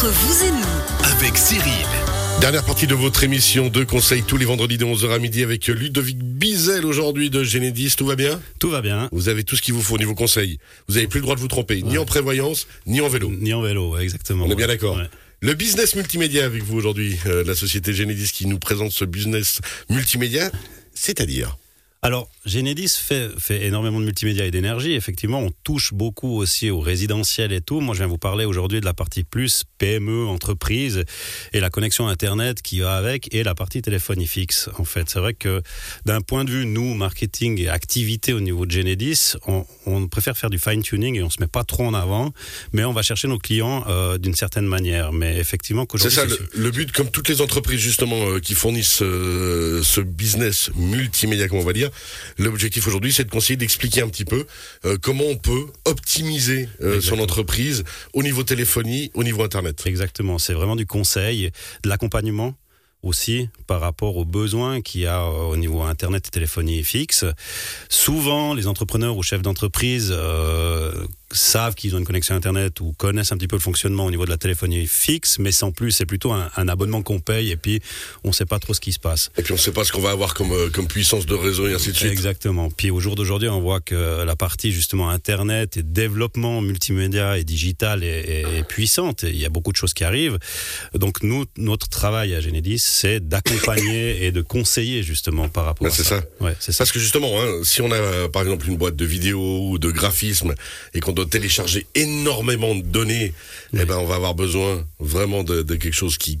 Entre vous et nous, avec Cyril. Dernière partie de votre émission de conseils tous les vendredis de 11h à midi avec Ludovic Bizel aujourd'hui de Génédis. Tout va bien? Tout va bien. Vous avez tout ce qu'il vous faut au niveau conseil. Vous avez plus le droit de vous tromper, ni en prévoyance, ni en vélo. Ni en vélo, ouais, exactement. On est bien d'accord. Ouais. Le business multimédia avec vous aujourd'hui, euh, la société Génédis qui nous présente ce business multimédia, c'est-à-dire Alors, Genedis fait, fait énormément de multimédia et d'énergie. Effectivement, on touche beaucoup aussi au résidentiel et tout. Moi, je viens vous parler aujourd'hui de la partie plus PME, entreprise, et la connexion Internet qui va avec, et la partie téléphonie fixe. En fait, c'est vrai que d'un point de vue, nous, marketing et activité au niveau de Genedis, on, on préfère faire du fine-tuning et on se met pas trop en avant, mais on va chercher nos clients euh, d'une certaine manière. Mais effectivement, C'est ça le, le but, comme toutes les entreprises justement euh, qui fournissent euh, ce business multimédia, comme on va dire. L'objectif aujourd'hui, c'est de conseiller d'expliquer un petit peu euh, comment on peut optimiser euh, son entreprise au niveau téléphonie, au niveau internet. Exactement, c'est vraiment du conseil, de l'accompagnement aussi par rapport aux besoins qu'il y a euh, au niveau internet et téléphonie fixe. Souvent, les entrepreneurs ou chefs d'entreprise euh, savent qu'ils ont une connexion internet ou connaissent un petit peu le fonctionnement au niveau de la téléphonie fixe, mais sans plus, c'est plutôt un, un abonnement qu'on paye et puis on ne sait pas trop ce qui se passe. Et puis on ne sait pas ce qu'on va avoir comme, euh, comme puissance de réseau et ainsi de suite. Exactement. Puis au jour d'aujourd'hui, on voit que la partie justement Internet et développement multimédia et digital est, est- est puissante. Et il y a beaucoup de choses qui arrivent. Donc nous, notre travail à Genedis, c'est d'accompagner et de conseiller justement par rapport Ben, à c'est ça. Ouais, c'est ça. Parce que justement, hein, si on a par exemple une boîte de vidéo ou de graphisme et qu'on doit télécharger énormément de données, eh ben on va avoir besoin vraiment de, de quelque chose qui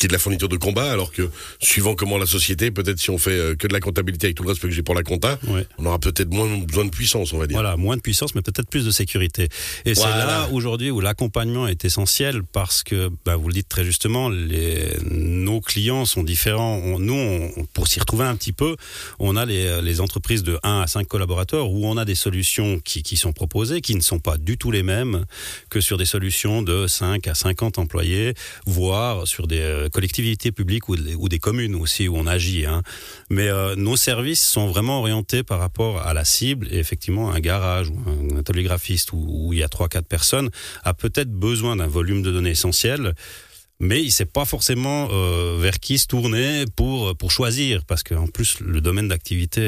qui est de la fourniture de combat, alors que suivant comment la société, peut-être si on fait euh, que de la comptabilité avec tout le respect que j'ai pour la compta, Ouais. on aura peut-être moins besoin de puissance, on va dire. Voilà, moins de puissance, mais peut-être plus de sécurité. Et c'est là aujourd'hui où l'accompagnement est essentiel parce que, bah, vous le dites très justement, les, nos clients sont différents. On- nous, on- pour s'y retrouver un petit peu, on a les, les entreprises de 1 à 5 collaborateurs où on a des solutions qui, qui sont proposées, qui ne sont pas du tout les mêmes que sur des solutions de 5 à 50 employés, voire sur des euh, collectivités publiques ou, des- communes aussi où on agit. hein. Mais euh, nos services sont vraiment orientés par rapport à la cible et effectivement un garage ou un atelier graphiste où, il y a 3-4 personnes a peut-être besoin d'un volume de données essentiel. Mais il ne sait pas forcément euh, vers qui se tourner pour, pour choisir, parce qu'en plus, le domaine d'activité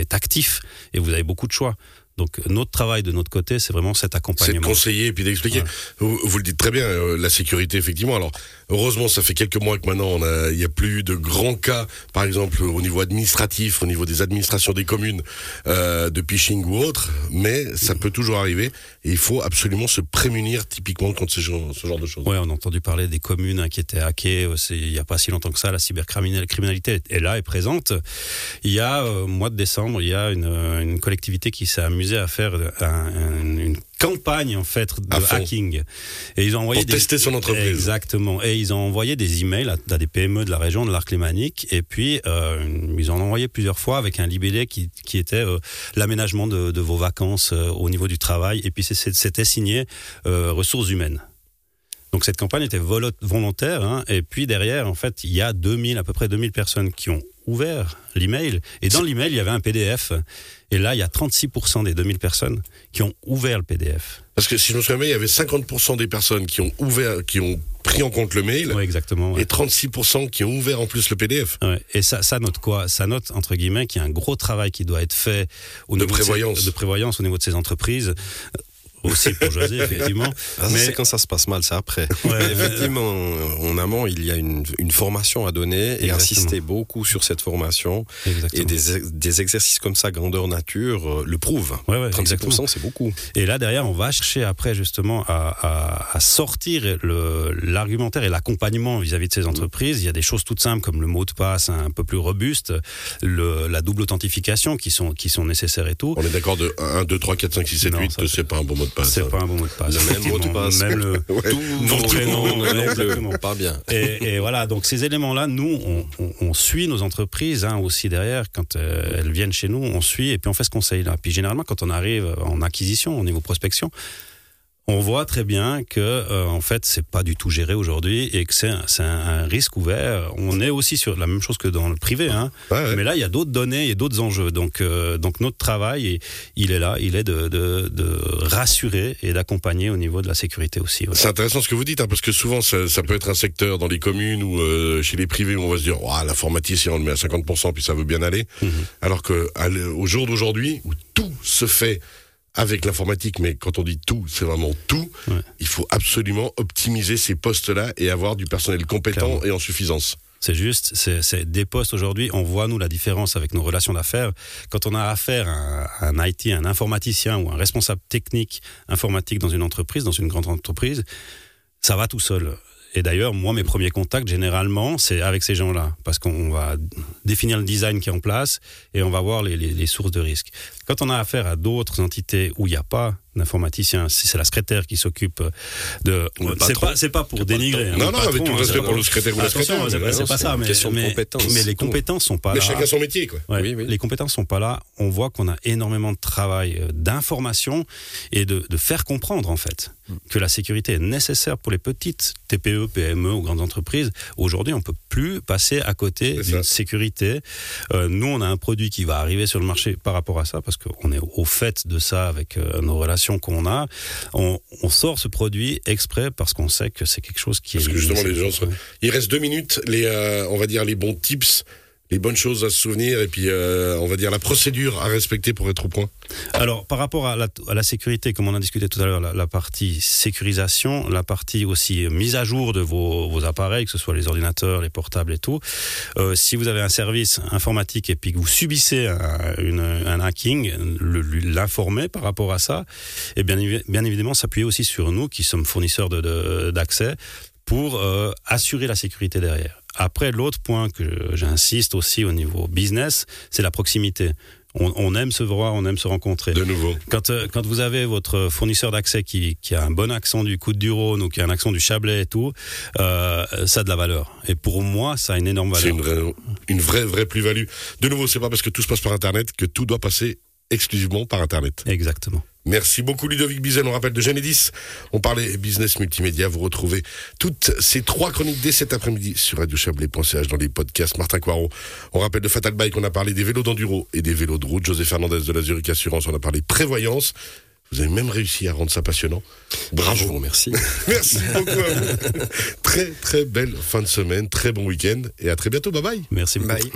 est actif et vous avez beaucoup de choix. Donc, notre travail de notre côté, c'est vraiment cet C'est de accompagnement. conseiller et puis d'expliquer. Vous, vous le dites très bien, euh, la sécurité, effectivement. Alors, heureusement, ça fait quelques mois que maintenant, il n'y a plus de grands cas, par exemple, au niveau administratif, au niveau des administrations des communes, euh, de phishing ou autre, mais ça peut toujours arriver et il faut absolument se prémunir typiquement contre ce genre, ce genre de choses. Ouais, on a entendu parler des communes hein, qui étaient hackées. euh, Il n'y a pas si longtemps que ça, la cybercriminalité est là, est présente. Il y a, au mois de décembre, il y a une, une collectivité qui s'est amusée à faire un- un- une campagne en fait de hacking. Et ils ont envoyé Pour tester son entreprise. Exactement. Et ils ont envoyé des emails à, à des PME de la région de l'arc lémanique. Et puis euh, ils en ont envoyé plusieurs fois avec un libellé qui, qui était euh, l'aménagement de, de vos vacances euh, au niveau du travail. Et puis c'était signé ressources humaines. Donc cette campagne était volo- volontaire. hein, et puis derrière, en fait, il y a 2000, à peu près 2000 personnes qui ont ouvert l'email. Et dans l'email, il y avait un PDF. Et là, il y a 36% des 2000 personnes qui ont ouvert le PDF. Parce que si je me souviens bien, il y avait 50% des personnes qui ont ouvert, qui ont pris en compte le mail Oui, exactement. ouais. et 36% qui ont ouvert en plus le PDF. Ouais. Et ça, ça note quoi? Ça note, entre guillemets, qu'il y a un gros travail qui doit être fait au De niveau ces- prévoyance. de prévoyance au niveau de ces entreprises. Euh, Aussi pour José, effectivement. Ah, Mais- c'est quand ça se passe mal, c'est après. Ouais. Mais effectivement, en amont, il y a une, une formation à donner et Exactement. insister beaucoup sur cette formation. Exactement. Et des, des exercices comme ça, grandeur nature, euh, le prouvent. Ouais, ouais, exactement. 36%, c'est beaucoup. Et là, derrière, on va chercher après, justement, à, à- à sortir l'argumentaire et l'accompagnement vis-à-vis de ces entreprises. Il y a des choses toutes simples, comme le mot de passe un peu plus robuste, le- la double authentification qui sont, qui sont nécessaires et tout. On est d'accord de 1, 2, 3, 4, 5, 6, 7, Non, 8, ça, c'est pas un bon mot de passe. C'est pas un bon mot de passe. Le même mot de passe. Même le, Ouais. Tout prénom, exactement. Pas bien. Et, et voilà, donc ces éléments-là, nous, on, on- on suit nos entreprises hein, aussi derrière. Quand euh, elles viennent chez nous, on suit et puis on fait ce conseil-là. Puis généralement, quand on arrive en acquisition, au niveau prospection, on voit très bien que euh, en fait c'est pas du tout géré aujourd'hui et que c'est un, un- risque ouvert. On est aussi sur la même chose que dans le privé, hein. Ouais, ouais. mais là il y a d'autres données et d'autres enjeux. Donc euh, donc notre travail il est là, il est de, de, de rassurer et d'accompagner au niveau de la sécurité aussi. C'est intéressant ce que vous dites, hein, parce que souvent ça, ça peut être un secteur dans les communes ou euh, chez les privés où on va se dire, Ouah, l'informaticien on le met à 50% puis ça veut bien aller, Mhm. alors que au jour d'aujourd'hui où tout se fait avec l'informatique, mais quand on dit tout, c'est vraiment tout, Ouais. il faut absolument optimiser ces postes-là et avoir du personnel compétent Clairement. et en suffisance. C'est juste, c'est des postes aujourd'hui. On voit nous la différence avec nos relations d'affaires. Quand on a affaire à un, à un IT, un informaticien ou un responsable technique informatique dans une entreprise, dans une grande entreprise, ça va tout seul. Et d'ailleurs, moi, mes premiers contacts, généralement, c'est avec ces gens-là, parce qu'on va définir le design qui est en place et on va voir les, sources de risque. Quand on a affaire à d'autres entités où il n'y a pas d'informaticien, si c'est la secrétaire qui s'occupe de, Ou le c'est pas, pour dénigrer. hein, Non, non, avec tout le respect pour le secrétaire ou la secrétaire. c'est pas, ça, mais, de mais- les compétences sont pas Mais là. chacun son métier, quoi. Ouais, Oui, oui. Les compétences sont pas là. On voit qu'on a énormément de travail euh, d'information et de, de faire comprendre en fait que la sécurité est nécessaire pour les petites TPE, PME ou grandes entreprises. Aujourd'hui, on peut plus passer à côté d'une sécurité. Euh, nous, on a un produit qui va arriver sur le marché par rapport à ça parce qu'on est au fait de ça avec euh, nos relations qu'on a. On, on sort ce produit exprès parce qu'on sait que c'est quelque chose qui Parce est que justement, les gens Il reste deux minutes, les, euh, on va dire les bons tips, les bonnes choses à se souvenir, et puis euh, on va dire la procédure à respecter pour être au point. Alors, par rapport à la, sécurité, comme on a discuté tout à l'heure, la, partie sécurisation, la partie aussi mise à jour de vos, appareils, que ce soit les ordinateurs, les portables et tout. Euh, si vous avez un service informatique et puis que vous subissez un, hacking, l'informer par rapport à ça, et bien, évi- bien évidemment s'appuyer aussi sur nous qui sommes fournisseurs d'accès pour euh, assurer la sécurité derrière. Après, l'autre point que j'insiste aussi au niveau business, c'est la proximité. On, on aime se voir, on aime se rencontrer. De nouveau. Quand, euh, quand vous avez votre fournisseur d'accès qui, qui a un bon accent du coup du Rhône ou qui a un accent du Chablais et tout, euh, ça a de la valeur. Et pour moi, ça a une énorme C'est valeur. une vraie, une vraie, vraie plus-value. De nouveau, c'est pas parce que tout se passe par Internet que tout doit passer exclusivement par Internet. Exactement. Merci beaucoup Ludovic Bizel, on rappelle de Genedis. On parlait business multimédia, vous retrouvez toutes ces trois chroniques dès cet après-midi sur radiochablais.ch dans les podcasts Martin Coirot. On rappelle de Fatal Bike, on a parlé des vélos d'enduro et des vélos de route. José Fernandez de la Zurich Assurance, on a parlé prévoyance. Vous avez même réussi à rendre ça passionnant. Je vous Bravo. remercie. Merci beaucoup à vous. très très belle fin de semaine, très bon week-end et à très bientôt. Bye bye. Merci beaucoup. Merci.